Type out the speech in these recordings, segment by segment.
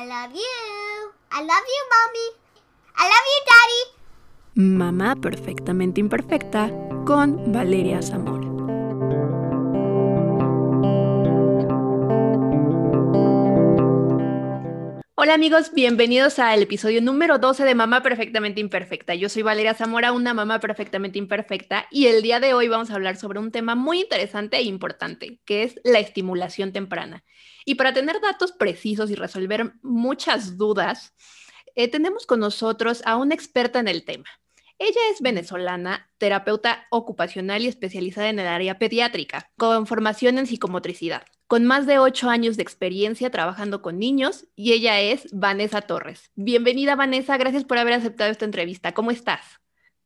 I love you. I love you, mommy. I love you, daddy. Mamá perfectamente imperfecta con Valeria Zamora. Hola amigos, bienvenidos al episodio número 12 de Mamá Perfectamente Imperfecta. Yo soy Valeria Zamora, una mamá perfectamente imperfecta, y el día de hoy vamos a hablar sobre un tema muy interesante e importante, que es la estimulación temprana. Y para tener datos precisos y resolver muchas dudas, eh, tenemos con nosotros a una experta en el tema. Ella es venezolana, terapeuta ocupacional y especializada en el área pediátrica, con formación en psicomotricidad con más de ocho años de experiencia trabajando con niños y ella es Vanessa Torres. Bienvenida Vanessa, gracias por haber aceptado esta entrevista. ¿Cómo estás?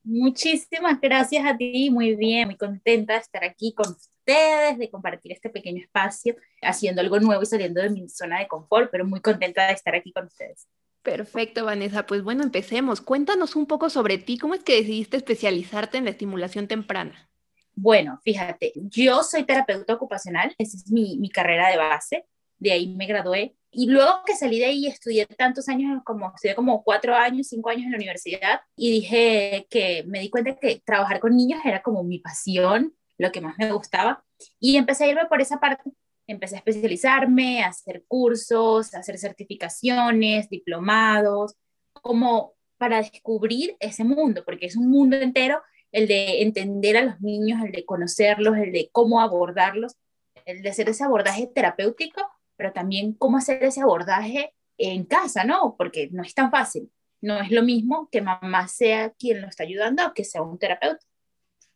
Muchísimas gracias a ti, muy bien, muy contenta de estar aquí con ustedes, de compartir este pequeño espacio, haciendo algo nuevo y saliendo de mi zona de confort, pero muy contenta de estar aquí con ustedes. Perfecto, Vanessa. Pues bueno, empecemos. Cuéntanos un poco sobre ti. ¿Cómo es que decidiste especializarte en la estimulación temprana? Bueno, fíjate, yo soy terapeuta ocupacional, esa es mi, mi carrera de base, de ahí me gradué. Y luego que salí de ahí, estudié tantos años, como estudié como cuatro años, cinco años en la universidad, y dije que me di cuenta que trabajar con niños era como mi pasión, lo que más me gustaba, y empecé a irme por esa parte. Empecé a especializarme, a hacer cursos, a hacer certificaciones, diplomados, como para descubrir ese mundo, porque es un mundo entero el de entender a los niños, el de conocerlos, el de cómo abordarlos, el de hacer ese abordaje terapéutico, pero también cómo hacer ese abordaje en casa, ¿no? Porque no es tan fácil. No es lo mismo que mamá sea quien lo está ayudando que sea un terapeuta.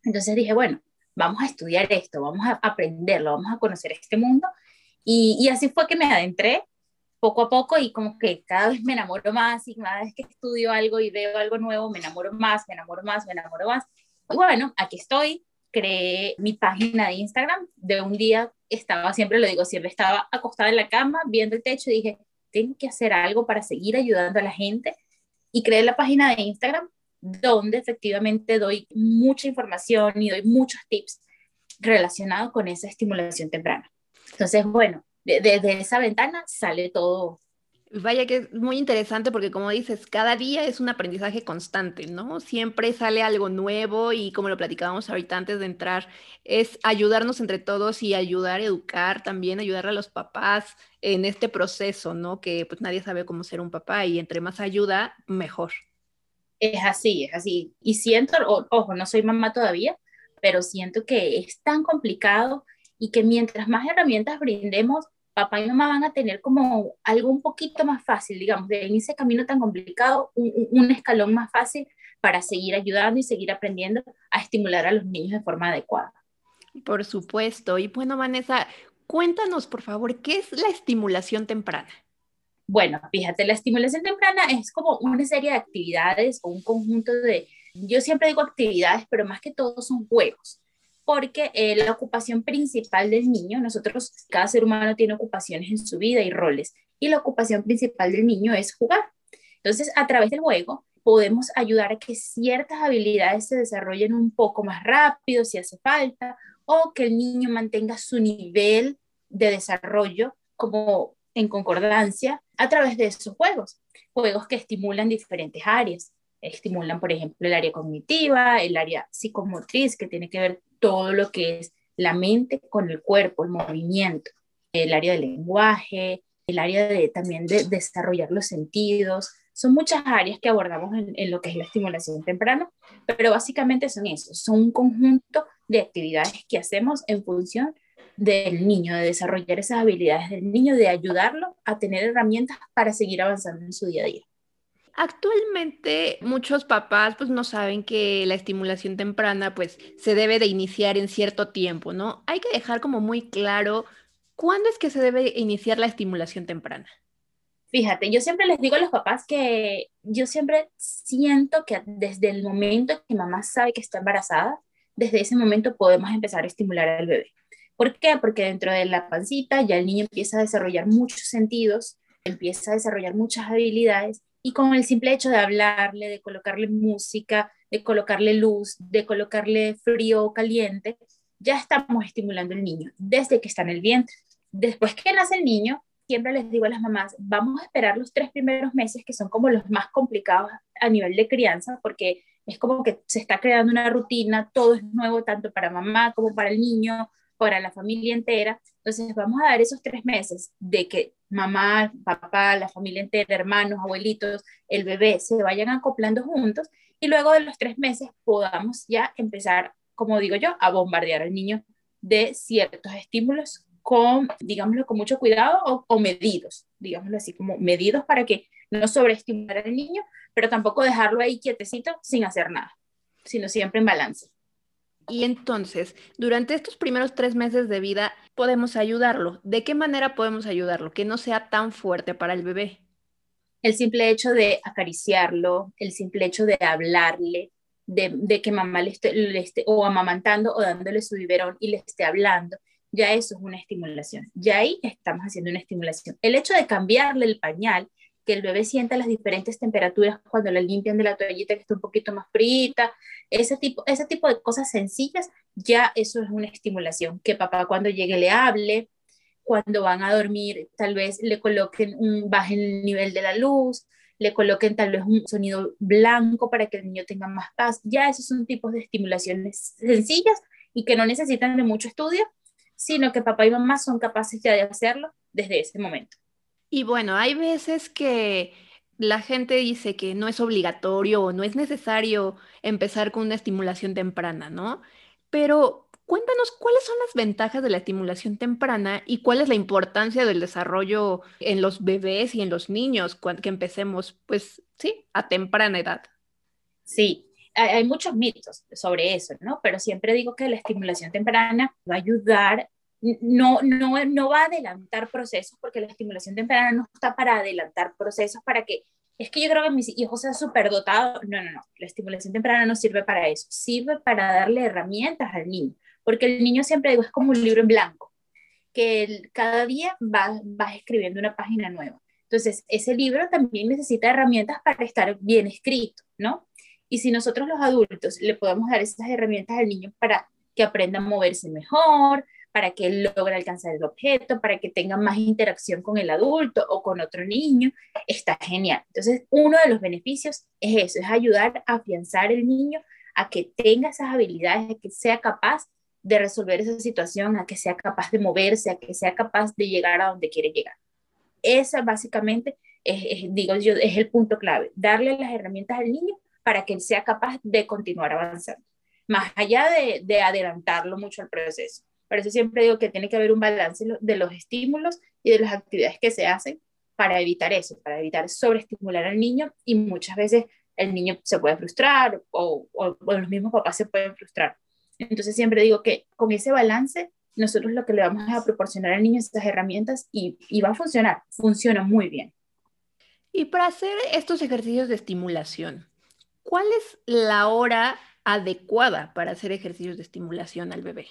Entonces dije, bueno, vamos a estudiar esto, vamos a aprenderlo, vamos a conocer este mundo. Y, y así fue que me adentré poco a poco y como que cada vez me enamoro más y cada vez que estudio algo y veo algo nuevo, me enamoro más, me enamoro más, me enamoro más. Y bueno, aquí estoy, creé mi página de Instagram. De un día estaba, siempre lo digo, siempre estaba acostada en la cama, viendo el techo y dije, tengo que hacer algo para seguir ayudando a la gente. Y creé la página de Instagram donde efectivamente doy mucha información y doy muchos tips relacionados con esa estimulación temprana. Entonces, bueno, desde esa ventana sale todo Vaya que es muy interesante porque como dices, cada día es un aprendizaje constante, ¿no? Siempre sale algo nuevo y como lo platicábamos ahorita antes de entrar, es ayudarnos entre todos y ayudar a educar también, ayudar a los papás en este proceso, ¿no? Que pues nadie sabe cómo ser un papá y entre más ayuda, mejor. Es así, es así. Y siento, ojo, no soy mamá todavía, pero siento que es tan complicado y que mientras más herramientas brindemos, papá y mamá van a tener como algo un poquito más fácil, digamos, de en ese camino tan complicado, un, escalón más fácil para seguir ayudando y seguir aprendiendo a estimular a los niños de forma adecuada. Por supuesto. Y bueno, Vanessa, cuéntanos, por favor, ¿qué es la estimulación temprana? Bueno, fíjate, la estimulación temprana es como una serie de actividades o un conjunto de, yo siempre digo actividades, pero más que todo son juegos porque eh, la ocupación principal del niño, nosotros, cada ser humano tiene ocupaciones en su vida y roles, y la ocupación principal del niño es jugar. Entonces, a través del juego, podemos ayudar a que ciertas habilidades se desarrollen un poco más rápido si hace falta, o que el niño mantenga su nivel de desarrollo como en concordancia a través de esos juegos, juegos que estimulan diferentes áreas estimulan, por ejemplo, el área cognitiva, el área psicomotriz, que tiene que ver todo lo que es la mente con el cuerpo, el movimiento, el área del lenguaje, el área de, también de desarrollar los sentidos. Son muchas áreas que abordamos en, en lo que es la estimulación temprana, pero básicamente son eso, son un conjunto de actividades que hacemos en función del niño, de desarrollar esas habilidades del niño, de ayudarlo a tener herramientas para seguir avanzando en su día a día. Actualmente muchos papás pues no saben que la estimulación temprana pues se debe de iniciar en cierto tiempo, ¿no? Hay que dejar como muy claro cuándo es que se debe iniciar la estimulación temprana. Fíjate, yo siempre les digo a los papás que yo siempre siento que desde el momento que mamá sabe que está embarazada, desde ese momento podemos empezar a estimular al bebé. ¿Por qué? Porque dentro de la pancita ya el niño empieza a desarrollar muchos sentidos, empieza a desarrollar muchas habilidades y con el simple hecho de hablarle, de colocarle música, de colocarle luz, de colocarle frío o caliente, ya estamos estimulando al niño desde que está en el vientre. Después que nace el niño, siempre les digo a las mamás, vamos a esperar los tres primeros meses que son como los más complicados a nivel de crianza, porque es como que se está creando una rutina, todo es nuevo tanto para mamá como para el niño, para la familia entera. Entonces vamos a dar esos tres meses de que mamá, papá, la familia entera, hermanos, abuelitos, el bebé se vayan acoplando juntos y luego de los tres meses podamos ya empezar, como digo yo, a bombardear al niño de ciertos estímulos con, digámoslo, con mucho cuidado o, medidos, digámoslo así, como medidos para que no sobreestimular al niño, pero tampoco dejarlo ahí quietecito sin hacer nada, sino siempre en balance. Y entonces, durante estos primeros tres meses de vida, podemos ayudarlo. ¿De qué manera podemos ayudarlo? Que no sea tan fuerte para el bebé. El simple hecho de acariciarlo, el simple hecho de hablarle, de, que mamá le esté, esté, o amamantando o dándole su biberón y le esté hablando, ya eso es una estimulación. Ya ahí estamos haciendo una estimulación. El hecho de cambiarle el pañal que el bebé sienta las diferentes temperaturas cuando le limpian de la toallita que está un poquito más frita, ese tipo, ese tipo de cosas sencillas, ya eso es una estimulación. Que papá cuando llegue le hable, cuando van a dormir tal vez le coloquen un, bajen el nivel de la luz, le coloquen tal vez un sonido blanco para que el niño tenga más paz. Ya esos son tipos de estimulaciones sencillas y que no necesitan de mucho estudio, sino que papá y mamá son capaces ya de hacerlo desde ese momento. Y bueno, hay veces que la gente dice que no es obligatorio o no es necesario empezar con una estimulación temprana, ¿no? Pero cuéntanos cuáles son las ventajas de la estimulación temprana y cuál es la importancia del desarrollo en los bebés y en los niños que empecemos, pues sí, a temprana edad. Sí, hay muchos mitos sobre eso, ¿no? Pero siempre digo que la estimulación temprana va a ayudar no, no, no va a adelantar procesos porque la estimulación temprana no está para adelantar procesos para que es que yo creo que mis hijos sean dotados. No, no, no. La estimulación temprana no sirve para eso. Sirve para darle herramientas al niño. Porque el niño siempre digo, es como un libro en blanco, que cada día vas va escribiendo una página nueva. Entonces, ese libro también necesita herramientas para estar bien escrito, ¿no? Y si nosotros los adultos le podemos dar esas herramientas al niño para que aprenda a moverse mejor, para que logre alcanzar el objeto, para que tenga más interacción con el adulto o con otro niño, está genial. Entonces, uno de los beneficios es eso, es ayudar a afianzar el niño a que tenga esas habilidades, a que sea capaz de resolver esa situación, a que sea capaz de moverse, a que sea capaz de llegar a donde quiere llegar. Esa básicamente es, digo yo, es el punto clave, darle las herramientas al niño para que él sea capaz de continuar avanzando, más allá de, de adelantarlo mucho al proceso. Por eso siempre digo que tiene que haber un balance de los estímulos y de las actividades que se hacen para evitar eso, para evitar sobreestimular al niño y muchas veces el niño se puede frustrar o, los mismos papás se pueden frustrar. Entonces siempre digo que con ese balance nosotros lo que le vamos a proporcionar al niño estas herramientas y, y va a funcionar, funciona muy bien. Y para hacer estos ejercicios de estimulación, ¿cuál es la hora adecuada para hacer ejercicios de estimulación al bebé?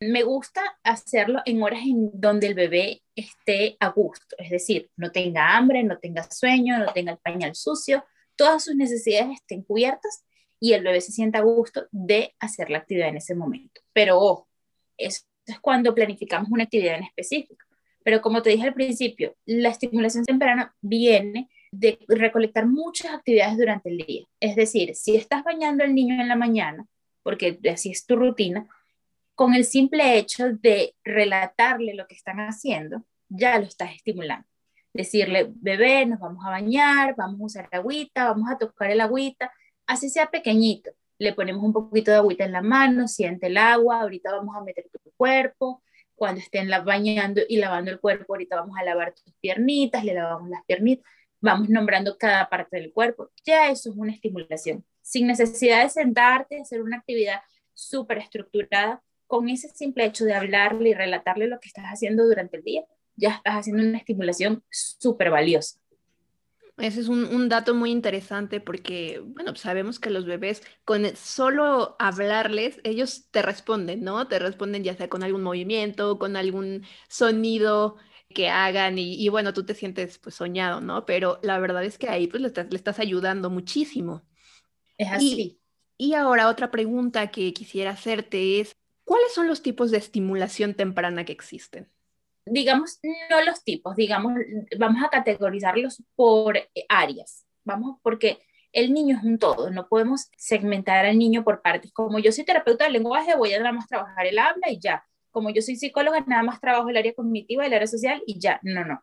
Me gusta hacerlo en horas en donde el bebé esté a gusto, es decir, no tenga hambre, no tenga sueño, no tenga el pañal sucio, todas sus necesidades estén cubiertas y el bebé se sienta a gusto de hacer la actividad en ese momento. Pero ojo, eso es cuando planificamos una actividad en específico. Pero como te dije al principio, la estimulación temprana viene de recolectar muchas actividades durante el día. Es decir, si estás bañando al niño en la mañana, porque así es tu rutina, con el simple hecho de relatarle lo que están haciendo, ya lo estás estimulando. Decirle, bebé, nos vamos a bañar, vamos a usar agüita, vamos a tocar el agüita, así sea pequeñito. Le ponemos un poquito de agüita en la mano, siente el agua, ahorita vamos a meter tu cuerpo, cuando estén bañando y lavando el cuerpo, ahorita vamos a lavar tus piernitas, le lavamos las piernitas, vamos nombrando cada parte del cuerpo. Ya eso es una estimulación. Sin necesidad de sentarte, hacer una actividad súper estructurada, con ese simple hecho de hablarle y relatarle lo que estás haciendo durante el día, ya estás haciendo una estimulación súper valiosa. Ese es un, dato muy interesante porque, bueno, sabemos que los bebés, con solo hablarles, ellos te responden, ¿no? Te responden ya sea con algún movimiento, con algún sonido que hagan y, bueno, tú te sientes pues soñado, ¿no? Pero la verdad es que ahí pues le estás, le estás ayudando muchísimo. Es así. y ahora otra pregunta que quisiera hacerte es, ¿Cuáles son los tipos de estimulación temprana que existen? digamos, no los tipos, digamos, vamos a categorizarlos por áreas, vamos, porque el niño es un todo, no podemos segmentar al niño por partes. Como yo soy terapeuta del lenguaje, voy a nada más trabajar el habla y ya. Como yo soy psicóloga, nada más trabajo el área cognitiva, el área social y ya. No, no.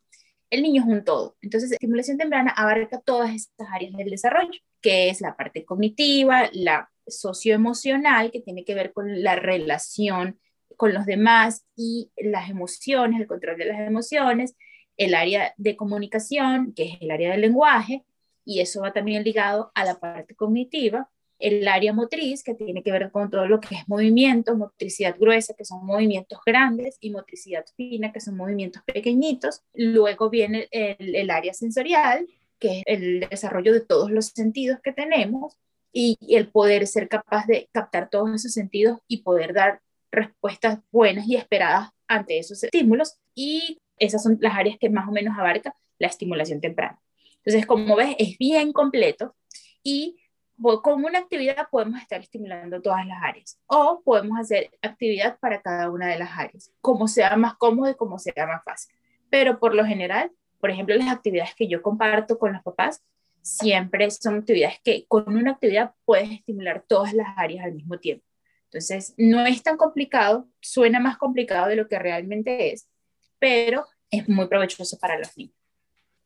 El niño es un todo. Entonces, estimulación temprana abarca todas estas áreas del desarrollo, que es la parte cognitiva, la socioemocional, que tiene que ver con la relación con los demás y las emociones, el control de las emociones, el área de comunicación, que es el área del lenguaje, y eso va también ligado a la parte cognitiva, el área motriz, que tiene que ver con todo lo que es movimiento, motricidad gruesa, que son movimientos grandes, y motricidad fina, que son movimientos pequeñitos. Luego viene el, el área sensorial, que es el desarrollo de todos los sentidos que tenemos y, el poder ser capaz de captar todos esos sentidos y poder dar respuestas buenas y esperadas ante esos estímulos. Y esas son las áreas que más o menos abarca la estimulación temprana. Entonces, como ves, es bien completo y con una actividad podemos estar estimulando todas las áreas o podemos hacer actividad para cada una de las áreas, como sea más cómodo y como sea más fácil. Pero por lo general, por ejemplo, las actividades que yo comparto con los papás siempre son actividades que con una actividad puedes estimular todas las áreas al mismo tiempo. Entonces, no es tan complicado, suena más complicado de lo que realmente es, pero es muy provechoso para los niños.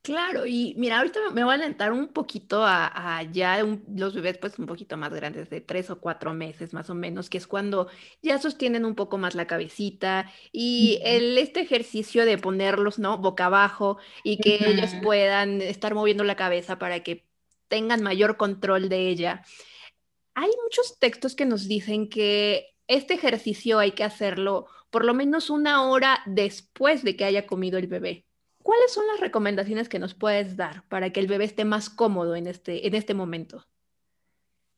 Claro, y mira, ahorita me voy a alentar un poquito a, ya los bebés pues un poquito más grandes, de tres o cuatro meses más o menos, que es cuando ya sostienen un poco más la cabecita y el, este ejercicio de ponerlos, ¿no? Boca abajo y que ellos puedan estar moviendo la cabeza para que tengan mayor control de ella. Hay muchos textos que nos dicen que este ejercicio hay que hacerlo por lo menos una hora después de que haya comido el bebé. ¿Cuáles son las recomendaciones que nos puedes dar para que el bebé esté más cómodo en este, en este momento?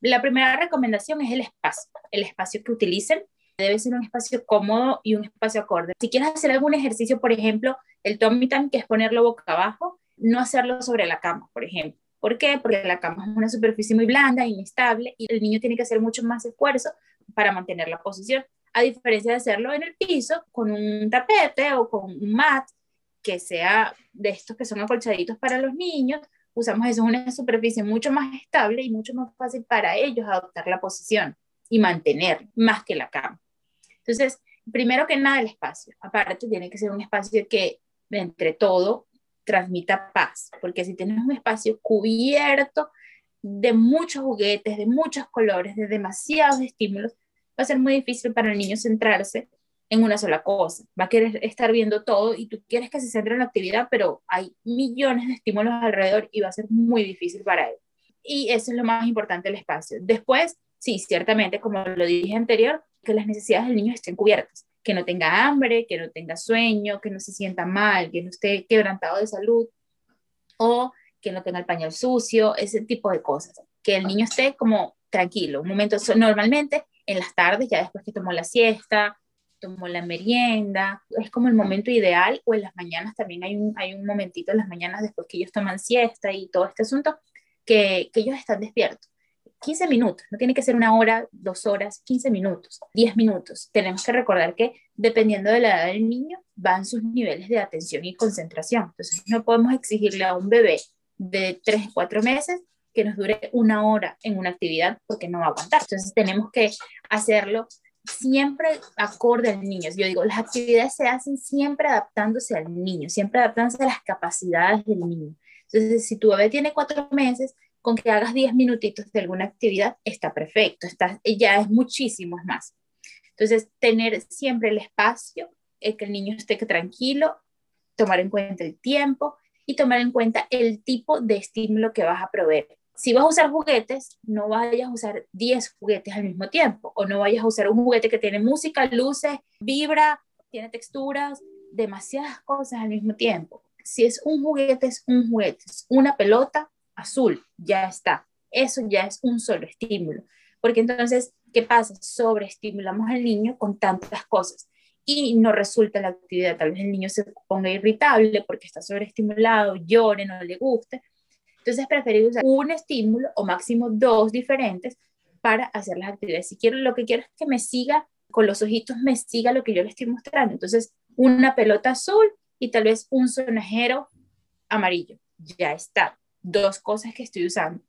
La primera recomendación es el espacio. El espacio que utilicen debe ser un espacio cómodo y un espacio acorde. Si quieres hacer algún ejercicio, por ejemplo, el tummy time, que es ponerlo boca abajo, no hacerlo sobre la cama, por ejemplo. ¿Por qué? Porque la cama es una superficie muy blanda, inestable, y el niño tiene que hacer mucho más esfuerzo para mantener la posición, a diferencia de hacerlo en el piso con un tapete o con un mat que sea de estos que son acolchaditos para los niños, usamos eso, una superficie mucho más estable y mucho más fácil para ellos adoptar la posición y mantener más que la cama. Entonces, primero que nada el espacio. Aparte, tiene que ser un espacio que entre todo transmita paz, porque si tienes un espacio cubierto de muchos juguetes, de muchos colores, de demasiados estímulos, va a ser muy difícil para el niño centrarse en una sola cosa. Va a querer estar viendo todo y tú quieres que se centre en la actividad, pero hay millones de estímulos alrededor y va a ser muy difícil para él. Y eso es lo más importante el espacio. Después, sí, ciertamente, como lo dije anterior, que las necesidades del niño estén cubiertas, que no tenga hambre, que no tenga sueño, que no se sienta mal, que no esté quebrantado de salud o que no tenga el pañal sucio, ese tipo de cosas. Que el niño esté como tranquilo, un momento, normalmente en las tardes, ya después que tomó la siesta, tomó la merienda, es como el momento ideal, o en las mañanas también hay un, hay un momentito en las mañanas después que ellos toman siesta y todo este asunto, que, que ellos están despiertos. 15 minutos, no tiene que ser una hora, dos horas, 15 minutos, 10 minutos. Tenemos que recordar que dependiendo de la edad del niño, van sus niveles de atención y concentración. Entonces, no podemos exigirle a un bebé de 3, 4 meses que nos dure una hora en una actividad porque no va a aguantar. Entonces, tenemos que hacerlo siempre acorde al niño. Yo digo, las actividades se hacen siempre adaptándose al niño, siempre adaptándose a las capacidades del niño. Entonces, si tu bebé tiene cuatro meses, con que hagas diez minutitos de alguna actividad, está perfecto, está, ya es muchísimo más. Entonces, tener siempre el espacio, el que el niño esté tranquilo, tomar en cuenta el tiempo y tomar en cuenta el tipo de estímulo que vas a proveer si vas a usar juguetes, no vayas a usar 10 juguetes al mismo tiempo, o no vayas a usar un juguete que tiene música, luces, vibra, tiene texturas, demasiadas cosas al mismo tiempo. Si es un juguete, es un juguete, es una pelota azul, ya está. Eso ya es un solo estímulo. Porque entonces, ¿qué pasa? Sobreestimulamos al niño con tantas cosas y no resulta la actividad. Tal vez el niño se ponga irritable porque está sobreestimulado, llore, no le guste entonces es preferible usar un estímulo o máximo dos diferentes para hacer las actividades. Si quiero, lo que quiero es que me siga con los ojitos, me siga lo que yo le estoy mostrando. Entonces una pelota azul y tal vez un sonajero amarillo. Ya está. Dos cosas que estoy usando.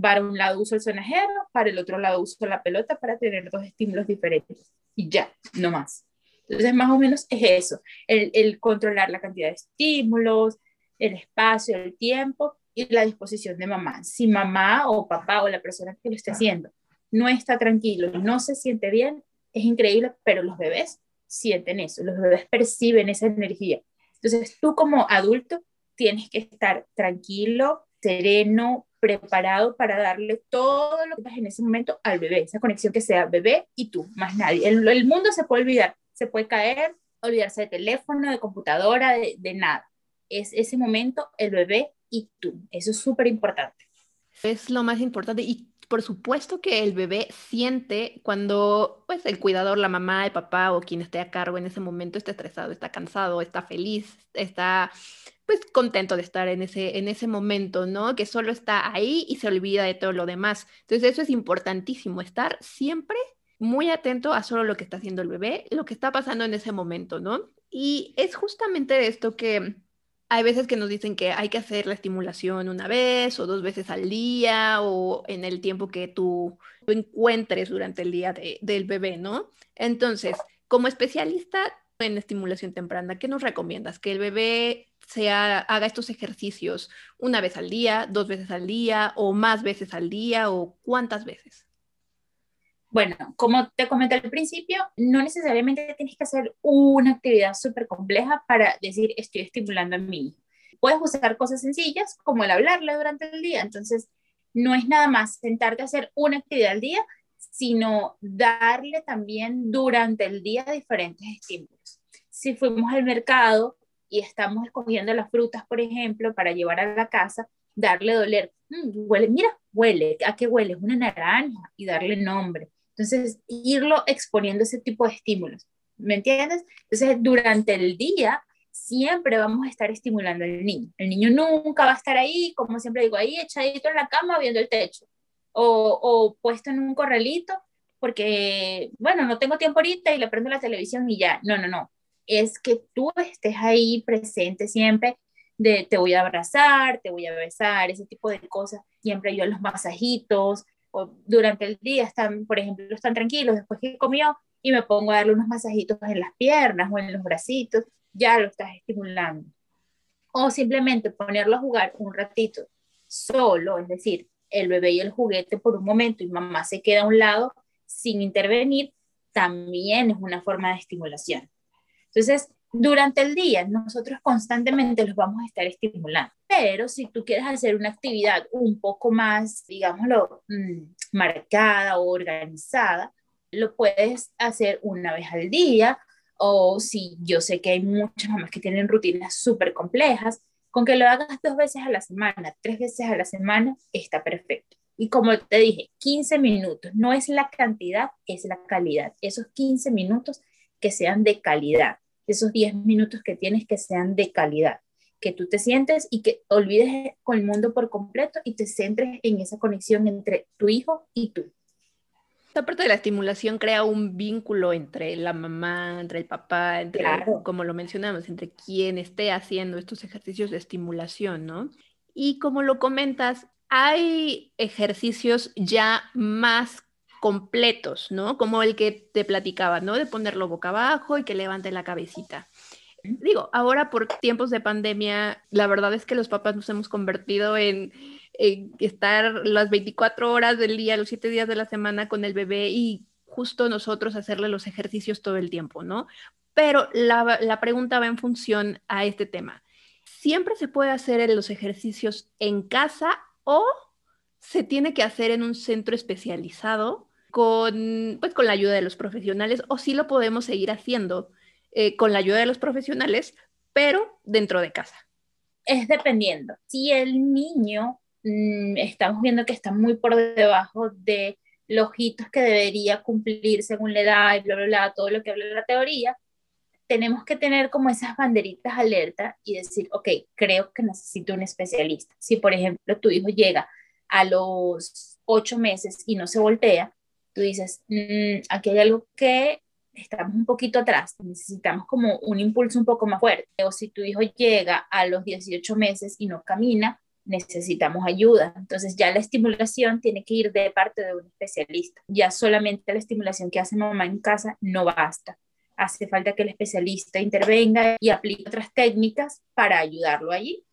Para un lado uso el sonajero, para el otro lado uso la pelota para tener dos estímulos diferentes. Y ya, no más. Entonces, más o menos es eso, el, el controlar la cantidad de estímulos, el espacio, el tiempo y la disposición de mamá. Si mamá o papá o la persona que lo esté haciendo no está tranquilo, no se siente bien, es increíble, pero los bebés sienten eso, los bebés perciben esa energía. Entonces tú como adulto tienes que estar tranquilo, sereno, preparado para darle todo lo que pasa en ese momento al bebé, esa conexión que sea bebé y tú, más nadie. El, el mundo se puede olvidar, se puede caer, olvidarse de teléfono, de computadora, de, de nada. Es ese momento el bebé y tú. Eso es súper importante. Es lo más importante y por supuesto que el bebé siente cuando pues el cuidador, la mamá, el papá o quien esté a cargo en ese momento está estresado, está cansado, está feliz, está pues contento de estar en ese, en ese momento, ¿no? Que solo está ahí y se olvida de todo lo demás. Entonces eso es importantísimo, estar siempre muy atento a solo lo que está haciendo el bebé, lo que está pasando en ese momento, ¿no? Y es justamente esto que hay veces que nos dicen que hay que hacer la estimulación una vez o dos veces al día o en el tiempo que tú, encuentres durante el día del bebé, ¿no? Entonces, como especialista en estimulación temprana, ¿qué nos recomiendas? Que el bebé sea, haga estos ejercicios una vez al día, dos veces al día o más veces al día o cuántas veces? Bueno, como te comenté al principio, no necesariamente tienes que hacer una actividad súper compleja para decir estoy estimulando a mi hijo. Puedes usar cosas sencillas como el hablarle durante el día. Entonces, no es nada más sentarte a hacer una actividad al día, sino darle también durante el día diferentes estímulos. Si fuimos al mercado y estamos escogiendo las frutas, por ejemplo, para llevar a la casa, darle doler, mm, huele, mira, huele, ¿a qué huele? Es una naranja y darle nombre entonces, irlo exponiendo ese tipo de estímulos. ¿Me entiendes? Entonces, durante el día siempre vamos a estar estimulando al niño. El niño nunca va a estar ahí, como siempre digo, ahí echadito en la cama viendo el techo o, o puesto en un corralito porque, bueno, no tengo tiempo ahorita y le prendo la televisión y ya. No, no, no. Es que tú estés ahí presente siempre de te voy a abrazar, te voy a besar, ese tipo de cosas. Siempre yo los masajitos, o durante el día están, por ejemplo, están tranquilos después que comió y me pongo a darle unos masajitos en las piernas o en los bracitos, ya lo estás estimulando. O simplemente ponerlo a jugar un ratito solo, es decir, el bebé y el juguete por un momento y mamá se queda a un lado sin intervenir, también es una forma de estimulación. Entonces, durante el día nosotros constantemente los vamos a estar estimulando, pero si tú quieres hacer una actividad un poco más, digámoslo, mm, marcada o organizada, lo puedes hacer una vez al día o si yo sé que hay muchas mamás que tienen rutinas súper complejas, con que lo hagas dos veces a la semana, tres veces a la semana, está perfecto. Y como te dije, 15 minutos, no es la cantidad, es la calidad. Esos 15 minutos que sean de calidad esos 10 minutos que tienes que sean de calidad, que tú te sientes y que olvides con el mundo por completo y te centres en esa conexión entre tu hijo y tú. Esta parte de la estimulación crea un vínculo entre la mamá, entre el papá, entre, como lo mencionamos, entre quien esté haciendo estos ejercicios de estimulación, ¿no? Y como lo comentas, hay ejercicios ya más completos, ¿no? Como el que te platicaba, ¿no? De ponerlo boca abajo y que levante la cabecita. Digo, ahora por tiempos de pandemia, la verdad es que los papás nos hemos convertido en, estar las 24 horas del día, los 7 días de la semana con el bebé y justo nosotros hacerle los ejercicios todo el tiempo, ¿no? Pero la, la pregunta va en función a este tema. ¿Siempre se puede hacer los ejercicios en casa o se tiene que hacer en un centro especializado con, pues, con la ayuda de los profesionales o si lo podemos seguir haciendo eh, con la ayuda de los profesionales, pero dentro de casa. Es dependiendo. Si el niño mm, estamos viendo que está muy por debajo de los hitos que debería cumplir según la edad y bla, bla, bla, todo lo que habla la teoría, tenemos que tener como esas banderitas alerta y decir, ok, creo que necesito un especialista. Si, por ejemplo, tu hijo llega a los ocho meses y no se voltea, tú dices, mm, aquí hay algo que estamos un poquito atrás, necesitamos como un impulso un poco más fuerte. O si tu hijo llega a los 18 meses y no camina, necesitamos ayuda. Entonces ya la estimulación tiene que ir de parte de un especialista. Ya solamente la estimulación que hace mamá en casa no basta. Hace falta que el especialista intervenga y aplique otras técnicas para ayudarlo allí.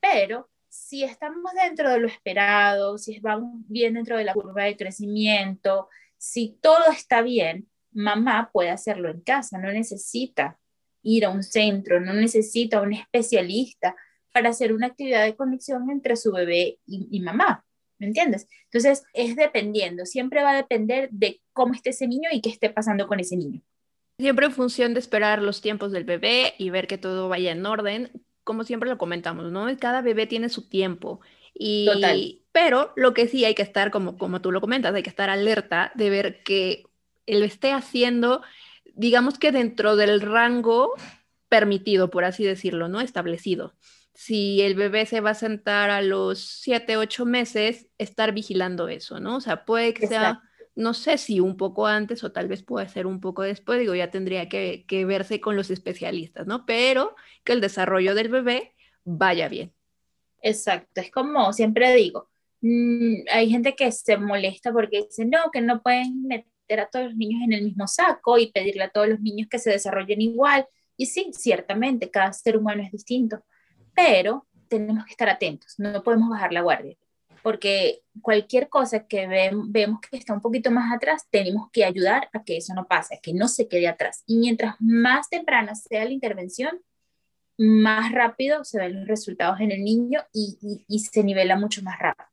Pero si estamos dentro de lo esperado, si vamos bien dentro de la curva de crecimiento, si todo está bien, mamá puede hacerlo en casa, no necesita ir a un centro, no necesita un especialista para hacer una actividad de conexión entre su bebé y, mamá. ¿Me entiendes? Entonces, es dependiendo, siempre va a depender de cómo esté ese niño y qué esté pasando con ese niño. Siempre en función de esperar los tiempos del bebé y ver que todo vaya en orden, como siempre lo comentamos, ¿no? Cada bebé tiene su tiempo. Y, Total. Pero lo que sí hay que estar, como, como tú lo comentas, hay que estar alerta de ver que él esté haciendo, digamos que dentro del rango permitido, por así decirlo, ¿no? Establecido. Si el bebé se va a sentar a los 7, 8 meses, estar vigilando eso, ¿no? O sea, puede que sea, no sé si un poco antes o tal vez puede ser un poco después, digo, ya tendría que, verse con los especialistas, ¿no? Pero que el desarrollo del bebé vaya bien. Exacto, es como siempre digo, mm, hay gente que se molesta porque dice, no, que no pueden meter a todos los niños en el mismo saco y pedirle a todos los niños que se desarrollen igual. Y sí, ciertamente, cada ser humano es distinto, pero tenemos que estar atentos, no podemos bajar la guardia, porque cualquier cosa que vemos que está un poquito más atrás, tenemos que ayudar a que eso no pase, a que no se quede atrás. Y mientras más temprana sea la intervención, más rápido se ven los resultados en el niño y, y, y se nivela mucho más rápido.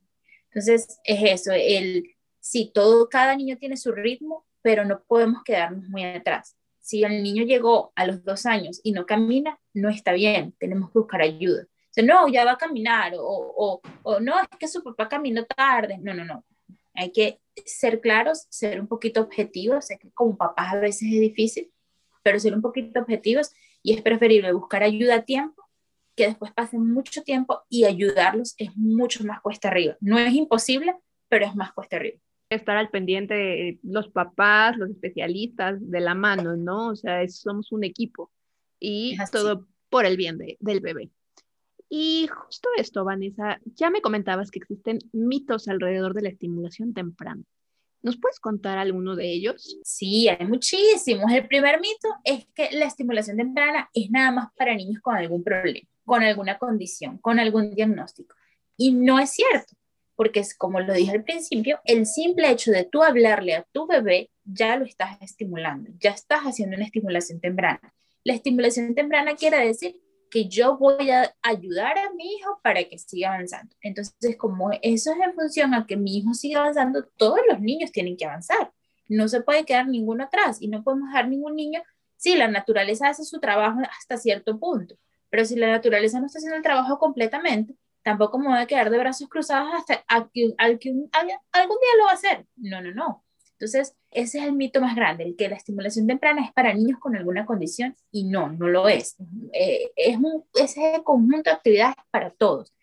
Entonces, es eso, el sí, todo, cada niño tiene su ritmo, pero no podemos quedarnos muy atrás. Si el niño llegó a los dos años y no camina, no está bien, tenemos que buscar ayuda. O sea, no, ya va a caminar, o, o, o no, es que su papá caminó tarde. No, no, no. Hay que ser claros, ser un poquito objetivos. Sé que como papás a veces es difícil, pero ser un poquito objetivos y es preferible buscar ayuda a tiempo que después pasen mucho tiempo y ayudarlos es mucho más cuesta arriba. No es imposible, pero es más cuesta arriba estar al pendiente de los papás, los especialistas de la mano, ¿no? O sea, somos un equipo y todo por el bien del bebé. Y justo esto, Vanessa, ya me comentabas que existen mitos alrededor de la estimulación temprana. ¿Nos puedes contar alguno de ellos? Sí, hay muchísimos. El primer mito es que la estimulación temprana es nada más para niños con algún problema, con alguna condición, con algún diagnóstico. Y no es cierto porque es como lo dije al principio, el simple hecho de tú hablarle a tu bebé ya lo estás estimulando, ya estás haciendo una estimulación temprana. La estimulación temprana quiere decir que yo voy a ayudar a mi hijo para que siga avanzando. Entonces, como eso es en función a que mi hijo siga avanzando, todos los niños tienen que avanzar. No se puede quedar ninguno atrás y no podemos dejar ningún niño. Sí, la naturaleza hace su trabajo hasta cierto punto, pero si la naturaleza no está haciendo el trabajo completamente, tampoco me voy a quedar de brazos cruzados hasta que, algún día lo va a hacer. No, no, no. Entonces, ese es el mito más grande, el que la estimulación temprana es para niños con alguna condición y no, no lo es. Eh, es un, ese conjunto de actividades para todos.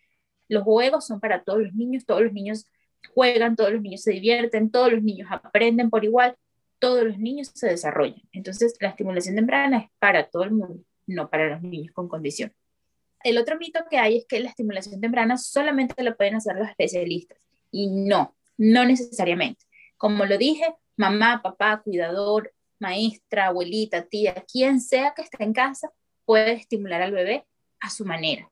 Los juegos son para todos los niños, todos los niños juegan, todos los niños se divierten, todos los niños aprenden por igual, todos los niños se desarrollan. Entonces, la estimulación temprana es para todo el mundo, no para los niños con condición. El otro mito que hay es que la estimulación temprana solamente lo pueden hacer los especialistas. Y no, no necesariamente. Como lo dije, mamá, papá, cuidador, maestra, abuelita, tía, quien sea que esté en casa, puede estimular al bebé a su manera.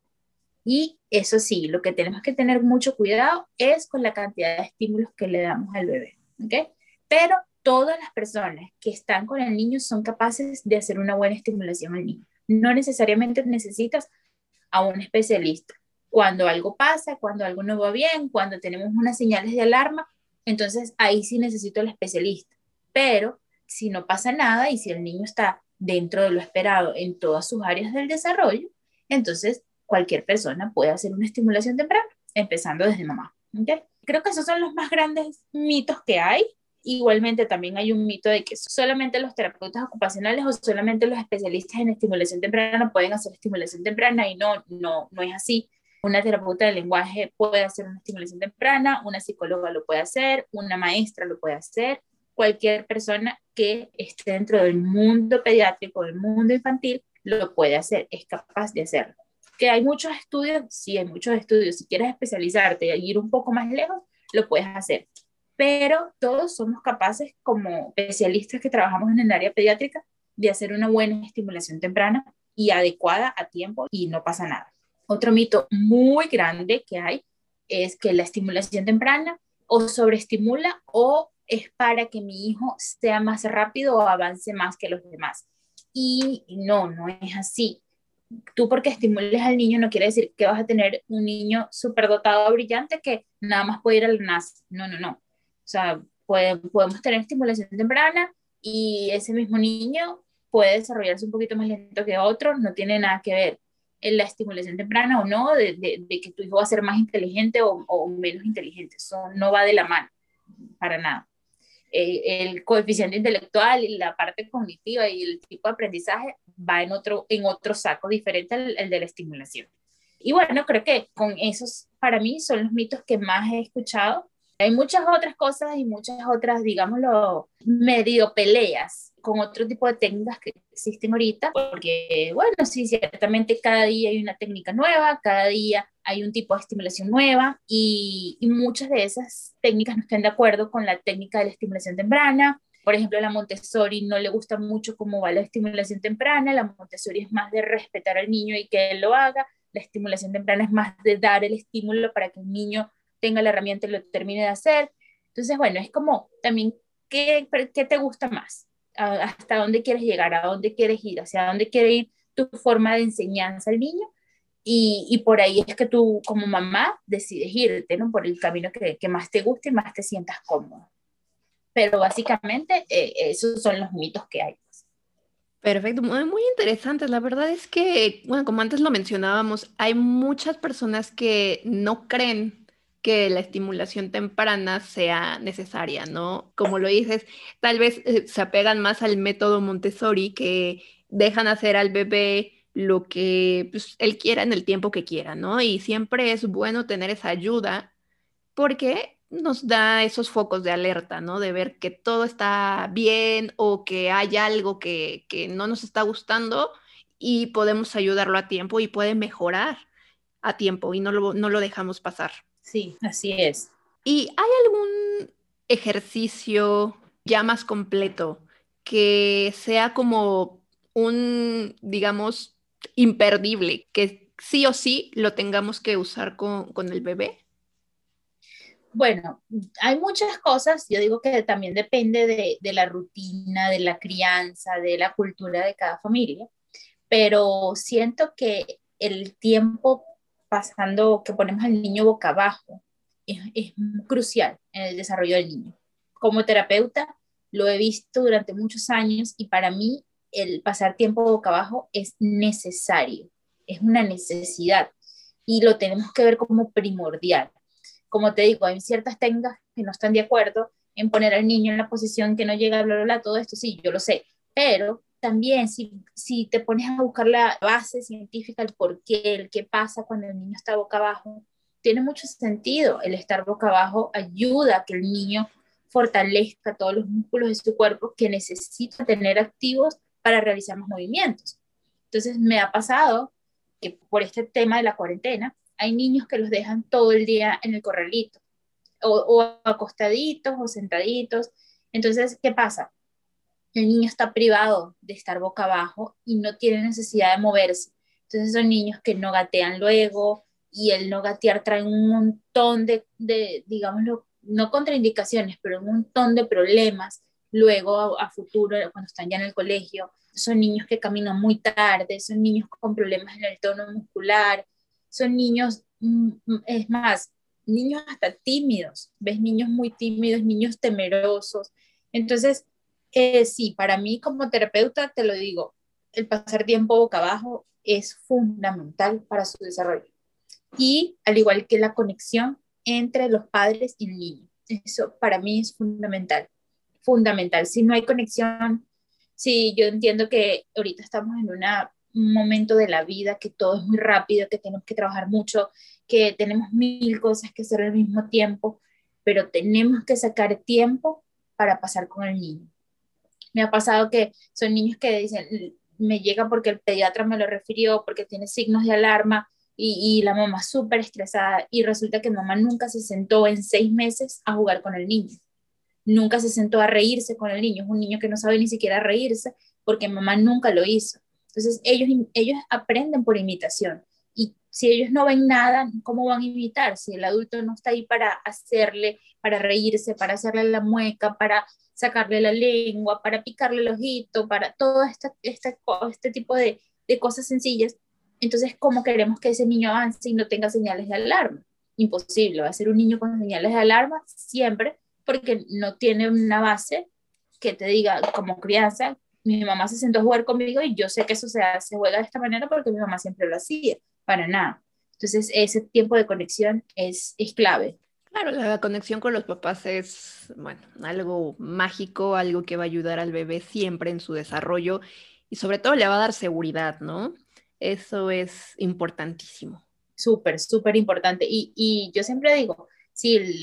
Y eso sí, lo que tenemos que tener mucho cuidado es con la cantidad de estímulos que le damos al bebé. ¿okay? Pero todas las personas que están con el niño son capaces de hacer una buena estimulación al niño. No necesariamente necesitas a un especialista. Cuando algo pasa, cuando algo no va bien, cuando tenemos unas señales de alarma, entonces ahí sí necesito el especialista. Pero si no pasa nada y si el niño está dentro de lo esperado en todas sus áreas del desarrollo, entonces cualquier persona puede hacer una estimulación temprana, empezando desde mamá. Creo que esos son los más grandes mitos que hay Igualmente también hay un mito de que solamente los terapeutas ocupacionales o solamente los especialistas en estimulación temprana pueden hacer estimulación temprana y no, no, no es así. Una terapeuta de lenguaje puede hacer una estimulación temprana, una psicóloga lo puede hacer, una maestra lo puede hacer, cualquier persona que esté dentro del mundo pediátrico, del mundo infantil, lo puede hacer, es capaz de hacerlo. Que hay muchos estudios, sí, hay muchos estudios. Si quieres especializarte y ir un poco más lejos, lo puedes hacer. Pero todos somos capaces, como especialistas que trabajamos en el área pediátrica, de hacer una buena estimulación temprana y adecuada a tiempo y no pasa nada. Otro mito muy grande que hay es que la estimulación temprana o sobreestimula o es para que mi hijo sea más rápido o avance más que los demás. Y no, no es así. Tú porque estimules al niño no quiere decir que vas a tener un niño superdotado, brillante, que nada más puede ir al NAS. No, no, no. O sea, podemos tener estimulación temprana y ese mismo niño puede desarrollarse un poquito más lento que otro, no tiene nada que ver en la estimulación temprana o no, de, de, que tu hijo va a ser más inteligente o, o, menos inteligente. Eso no va de la mano, para nada. El coeficiente intelectual y la parte cognitiva y el tipo de aprendizaje va en otro, en otro saco diferente al, de la estimulación. Y bueno, creo que con esos, para mí, son los mitos que más he escuchado. Hay muchas otras cosas y muchas otras, digámoslo, medio peleas con otro tipo de técnicas que existen ahorita, porque, bueno, sí, ciertamente cada día hay una técnica nueva, cada día hay un tipo de estimulación nueva y, muchas de esas técnicas no están de acuerdo con la técnica de la estimulación temprana. Por ejemplo, a la Montessori no le gusta mucho cómo va la estimulación temprana, la Montessori es más de respetar al niño y que él lo haga, la estimulación temprana es más de dar el estímulo para que el niño tenga la herramienta y lo termine de hacer. Entonces, bueno, es como también, ¿qué, qué te gusta más? ¿Hasta dónde quieres llegar? ¿A dónde quieres ir? ¿Hacia dónde quiere ir tu forma de enseñanza al niño? Y, por ahí es que tú como mamá decides irte, ¿no? Por el camino que, que más te guste y más te sientas cómodo. Pero básicamente eh, esos son los mitos que hay. Perfecto, muy, muy interesantes. La verdad es que, bueno, como antes lo mencionábamos, hay muchas personas que no creen que la estimulación temprana sea necesaria, ¿no? Como lo dices, tal vez eh, se apegan más al método Montessori que dejan hacer al bebé lo que pues, él quiera en el tiempo que quiera, ¿no? Y siempre es bueno tener esa ayuda porque nos da esos focos de alerta, ¿no? De ver que todo está bien o que hay algo que, no nos está gustando y podemos ayudarlo a tiempo y puede mejorar a tiempo y no lo, no lo dejamos pasar. Sí, así es. ¿Y hay algún ejercicio ya más completo que sea como un, digamos, imperdible, que sí o sí lo tengamos que usar con, con el bebé? Bueno, hay muchas cosas, yo digo que también depende de, de, la rutina, de la crianza, de la cultura de cada familia, pero siento que el tiempo pasando, que ponemos al niño boca abajo, es, es crucial en el desarrollo del niño. Como terapeuta, lo he visto durante muchos años y para mí el pasar tiempo boca abajo es necesario, es una necesidad y lo tenemos que ver como primordial. Como te digo, hay ciertas técnicas que no están de acuerdo en poner al niño en la posición que no llega, bla, bla, bla, todo esto, sí, yo lo sé, pero también si, si te pones a buscar la base científica, el por qué, el qué pasa cuando el niño está boca abajo, tiene mucho sentido. El estar boca abajo ayuda a que el niño fortalezca todos los músculos de su cuerpo que necesita tener activos para realizar más movimientos. Entonces me ha pasado que por este tema de la cuarentena, hay niños que los dejan todo el día en el corralito, o, o acostaditos o sentaditos. Entonces, ¿qué pasa? El niño está privado de estar boca abajo y no tiene necesidad de moverse. Entonces son niños que no gatean luego y el no gatear trae un montón de, de digámoslo, no contraindicaciones, pero un montón de problemas luego a, futuro, cuando están ya en el colegio, son niños que caminan muy tarde, son niños con problemas en el tono muscular, son niños, mm, mm, es más, niños hasta tímidos, ves niños muy tímidos, niños temerosos. Entonces, eh, sí, para mí como terapeuta, te lo digo, el pasar tiempo boca abajo es fundamental para su desarrollo. Y al igual que la conexión entre los padres y el niño. Eso para mí es fundamental fundamental. Si no hay conexión, si yo entiendo que ahorita estamos en una, un momento de la vida que todo es muy rápido, que tenemos que trabajar mucho, que tenemos mil cosas que hacer al mismo tiempo, pero tenemos que sacar tiempo para pasar con el niño. Me ha pasado que son niños que dicen, me llega porque el pediatra me lo refirió, porque tiene signos de alarma y, y la mamá súper estresada y resulta que mamá nunca se sentó en seis meses a jugar con el niño. Nunca se sentó a reírse con el niño. Es un niño que no sabe ni siquiera reírse porque mamá nunca lo hizo. Entonces ellos, ellos aprenden por imitación. Y si ellos no ven nada, ¿cómo van a imitar? Si el adulto no está ahí para hacerle, para reírse, para hacerle la mueca, para sacarle la lengua, para picarle el ojito, para todo este, este, este tipo de, de cosas sencillas. Entonces, ¿cómo queremos que ese niño avance y no tenga señales de alarma? Imposible, va a ser un niño con señales de alarma siempre porque no tiene una base que te diga como crianza, mi mamá se sentó a jugar conmigo y yo sé que eso se, se juega de esta manera porque mi mamá siempre lo hacía, para nada. Entonces, ese tiempo de conexión es, es clave. Claro, la conexión con los papás es, bueno, algo mágico, algo que va a ayudar al bebé siempre en su desarrollo y sobre todo le va a dar seguridad, ¿no? Eso es importantísimo. Súper, súper importante. Y, y, yo siempre digo, sí,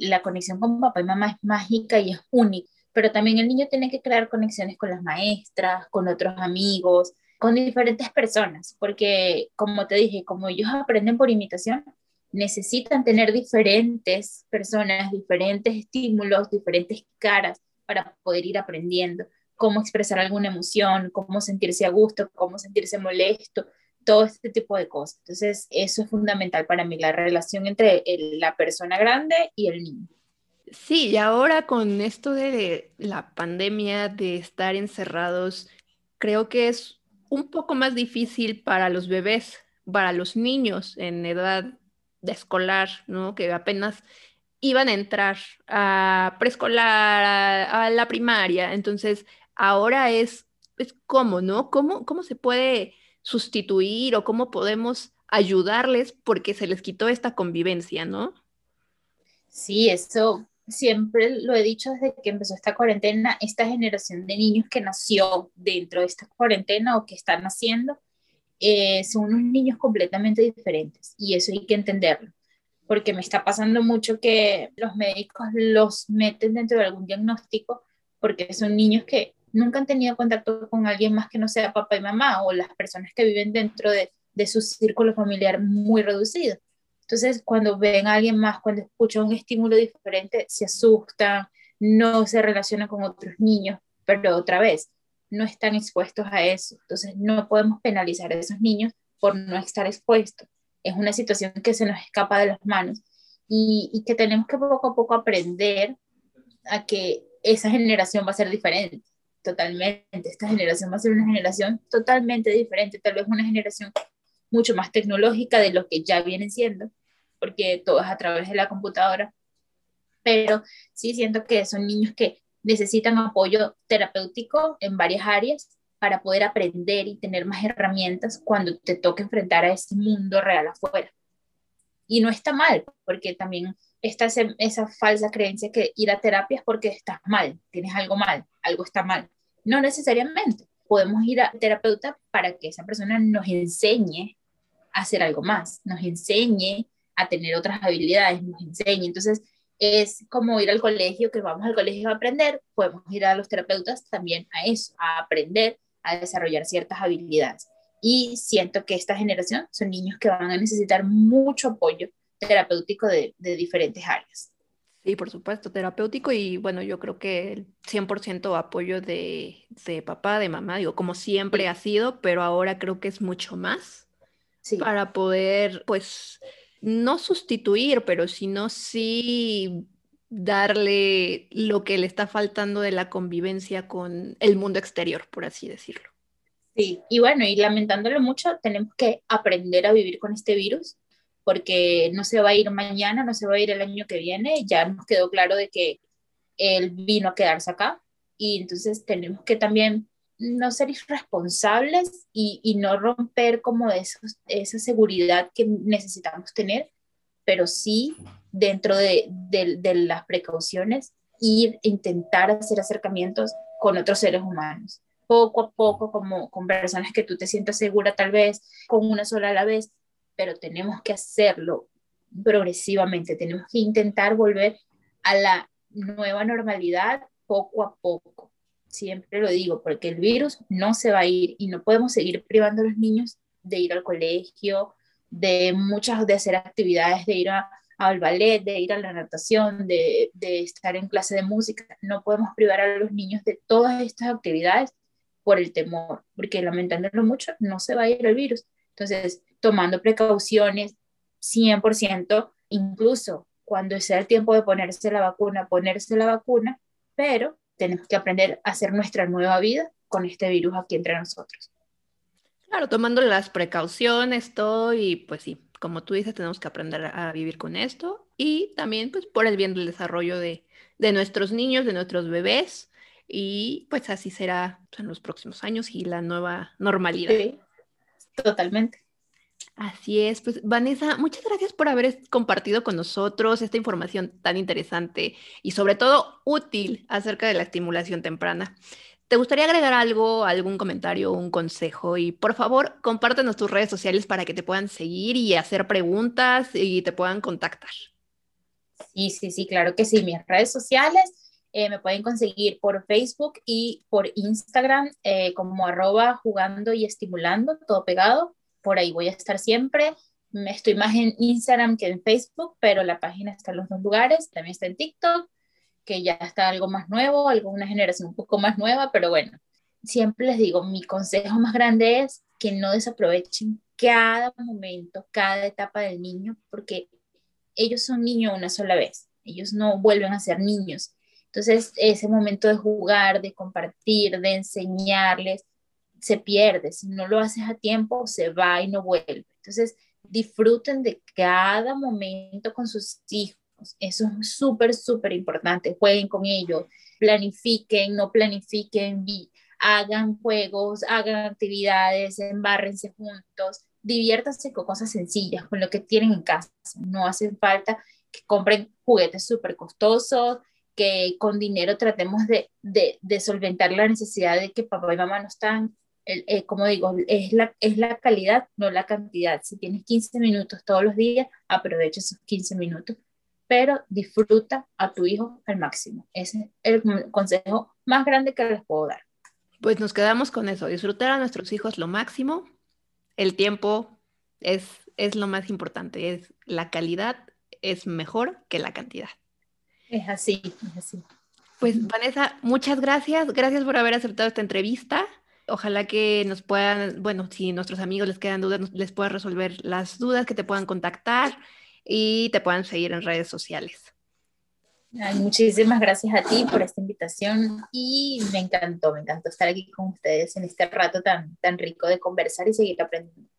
la conexión con papá y mamá es mágica y es única, pero también el niño tiene que crear conexiones con las maestras, con otros amigos, con diferentes personas, porque como te dije, como ellos aprenden por imitación, necesitan tener diferentes personas, diferentes estímulos, diferentes caras para poder ir aprendiendo cómo expresar alguna emoción, cómo sentirse a gusto, cómo sentirse molesto, todo este tipo de cosas. Entonces, eso es fundamental para mí, la relación entre la persona grande y el niño. Sí, y ahora con esto de la pandemia, de estar encerrados, creo que es un poco más difícil para los bebés, para los niños en edad de escolar, ¿no? Que apenas iban a entrar a preescolar, a, la primaria. Entonces, ahora es, es cómo, ¿no? ¿Cómo, ¿Cómo se puede sustituir o cómo podemos ayudarles porque se les quitó esta convivencia, ¿no? Sí, eso siempre lo he dicho desde que empezó esta cuarentena, esta generación de niños que nació dentro de esta cuarentena o que están naciendo, eh, son unos niños completamente diferentes y eso hay que entenderlo, porque me está pasando mucho que los médicos los meten dentro de algún diagnóstico porque son niños que nunca han tenido contacto con alguien más que no sea papá y mamá o las personas que viven dentro de, de su círculo familiar muy reducido. Entonces, cuando ven a alguien más, cuando escuchan un estímulo diferente, se asustan, no se relacionan con otros niños, pero otra vez, no están expuestos a eso. Entonces, no podemos penalizar a esos niños por no estar expuestos. Es una situación que se nos escapa de las manos y, y que tenemos que poco a poco aprender a que esa generación va a ser diferente, totalmente. Esta generación va a ser una generación totalmente diferente, tal vez una generación mucho más tecnológica de lo que ya vienen siendo, porque todo es a través de la computadora, pero sí siento que son niños que necesitan apoyo terapéutico en varias áreas para poder aprender y tener más herramientas cuando te toque enfrentar a este mundo real afuera. Y no está mal, porque también está esa falsa creencia que ir a terapia es porque estás mal, tienes algo mal, algo está mal. No necesariamente. Podemos ir a terapeuta para que esa persona nos enseñe a hacer algo más, nos enseñe a tener otras habilidades, nos enseña. Entonces, es como ir al colegio, que vamos al colegio a aprender, podemos ir a los terapeutas también a eso, a aprender, a desarrollar ciertas habilidades. Y siento que esta generación son niños que van a necesitar mucho apoyo terapéutico de, de diferentes áreas. Sí, por supuesto, terapéutico y bueno, yo creo que el 100% apoyo de, de, papá, de mamá, digo, como siempre ha sido, pero ahora creo que es mucho más sí. para poder, pues, no sustituir, pero sino sí darle lo que le está faltando de la convivencia con el mundo exterior, por así decirlo. Sí, y bueno, y lamentándolo mucho, tenemos que aprender a vivir con este virus, porque no se va a ir mañana, no se va a ir el año que viene, ya nos quedó claro de que él vino a quedarse acá, y entonces tenemos que también no ser irresponsables y, y no romper como esos, esa seguridad que necesitamos tener, pero sí dentro de, de, de las precauciones ir a intentar hacer acercamientos con otros seres humanos, poco a poco, como con personas que tú te sientas segura tal vez, con una sola a la vez, pero tenemos que hacerlo progresivamente, tenemos que intentar volver a la nueva normalidad poco a poco. Siempre lo digo, porque el virus no se va a ir y no podemos seguir privando a los niños de ir al colegio, de muchas, de hacer actividades, de ir al ballet, de ir a la natación, de, de estar en clase de música. No podemos privar a los niños de todas estas actividades por el temor, porque lamentándolo mucho, no se va a ir el virus. Entonces, tomando precauciones 100%, incluso cuando sea el tiempo de ponerse la vacuna, ponerse la vacuna, pero tenemos que aprender a hacer nuestra nueva vida con este virus aquí entre nosotros. Claro, tomando las precauciones, todo, y pues sí, como tú dices, tenemos que aprender a vivir con esto y también pues por el bien del desarrollo de, de nuestros niños, de nuestros bebés, y pues así será en los próximos años y la nueva normalidad. Sí, totalmente. Así es, pues Vanessa, muchas gracias por haber compartido con nosotros esta información tan interesante y sobre todo útil acerca de la estimulación temprana. ¿Te gustaría agregar algo, algún comentario, un consejo? Y por favor, compártenos tus redes sociales para que te puedan seguir y hacer preguntas y te puedan contactar. Sí, sí, sí, claro que sí. Mis redes sociales eh, me pueden conseguir por Facebook y por Instagram eh, como arroba jugando y estimulando, todo pegado. Por ahí voy a estar siempre. Estoy más en Instagram que en Facebook, pero la página está en los dos lugares. También está en TikTok que ya está algo más nuevo, algo una generación un poco más nueva, pero bueno, siempre les digo, mi consejo más grande es que no desaprovechen cada momento, cada etapa del niño, porque ellos son niños una sola vez, ellos no vuelven a ser niños. Entonces, ese momento de jugar, de compartir, de enseñarles, se pierde. Si no lo haces a tiempo, se va y no vuelve. Entonces, disfruten de cada momento con sus hijos eso es súper, súper importante. Jueguen con ellos, planifiquen, no planifiquen, hagan juegos, hagan actividades, embárrense juntos, diviértanse con cosas sencillas, con lo que tienen en casa. No hace falta que compren juguetes súper costosos, que con dinero tratemos de, de, solventar la necesidad de que papá y mamá no están. Eh, como digo, es la, es la calidad, no la cantidad. Si tienes 15 minutos todos los días, aprovecha esos 15 minutos pero disfruta a tu hijo al máximo. Ese es el consejo más grande que les puedo dar. Pues nos quedamos con eso, disfrutar a nuestros hijos lo máximo. El tiempo es, es lo más importante, es la calidad es mejor que la cantidad. Es así, es así. Pues Vanessa, muchas gracias. Gracias por haber aceptado esta entrevista. Ojalá que nos puedan, bueno, si nuestros amigos les quedan dudas, les pueda resolver las dudas, que te puedan contactar y te puedan seguir en redes sociales. muchísimas gracias a ti por esta invitación y me encantó, me encantó estar aquí con ustedes en este rato tan, tan rico de conversar y seguir aprendiendo.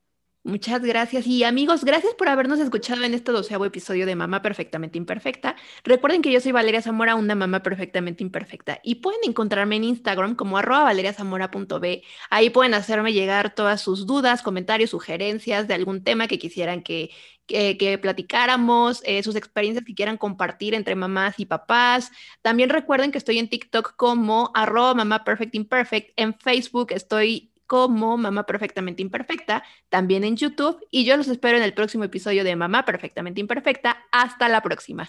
Muchas gracias y amigos, gracias por habernos escuchado en este doceavo episodio de Mamá Perfectamente Imperfecta. Recuerden que yo soy Valeria Zamora, una mamá perfectamente imperfecta y pueden encontrarme en Instagram como arroba valeriazamora.b. Ahí pueden hacerme llegar todas sus dudas, comentarios, sugerencias de algún tema que quisieran que, que, platicáramos, eh, sus experiencias que quieran compartir entre mamás y papás. También recuerden que estoy en TikTok como arroba mamá perfect imperfect. En Facebook estoy como Mamá Perfectamente Imperfecta, también en YouTube y yo los espero en el próximo episodio de Mamá Perfectamente Imperfecta. Hasta la próxima.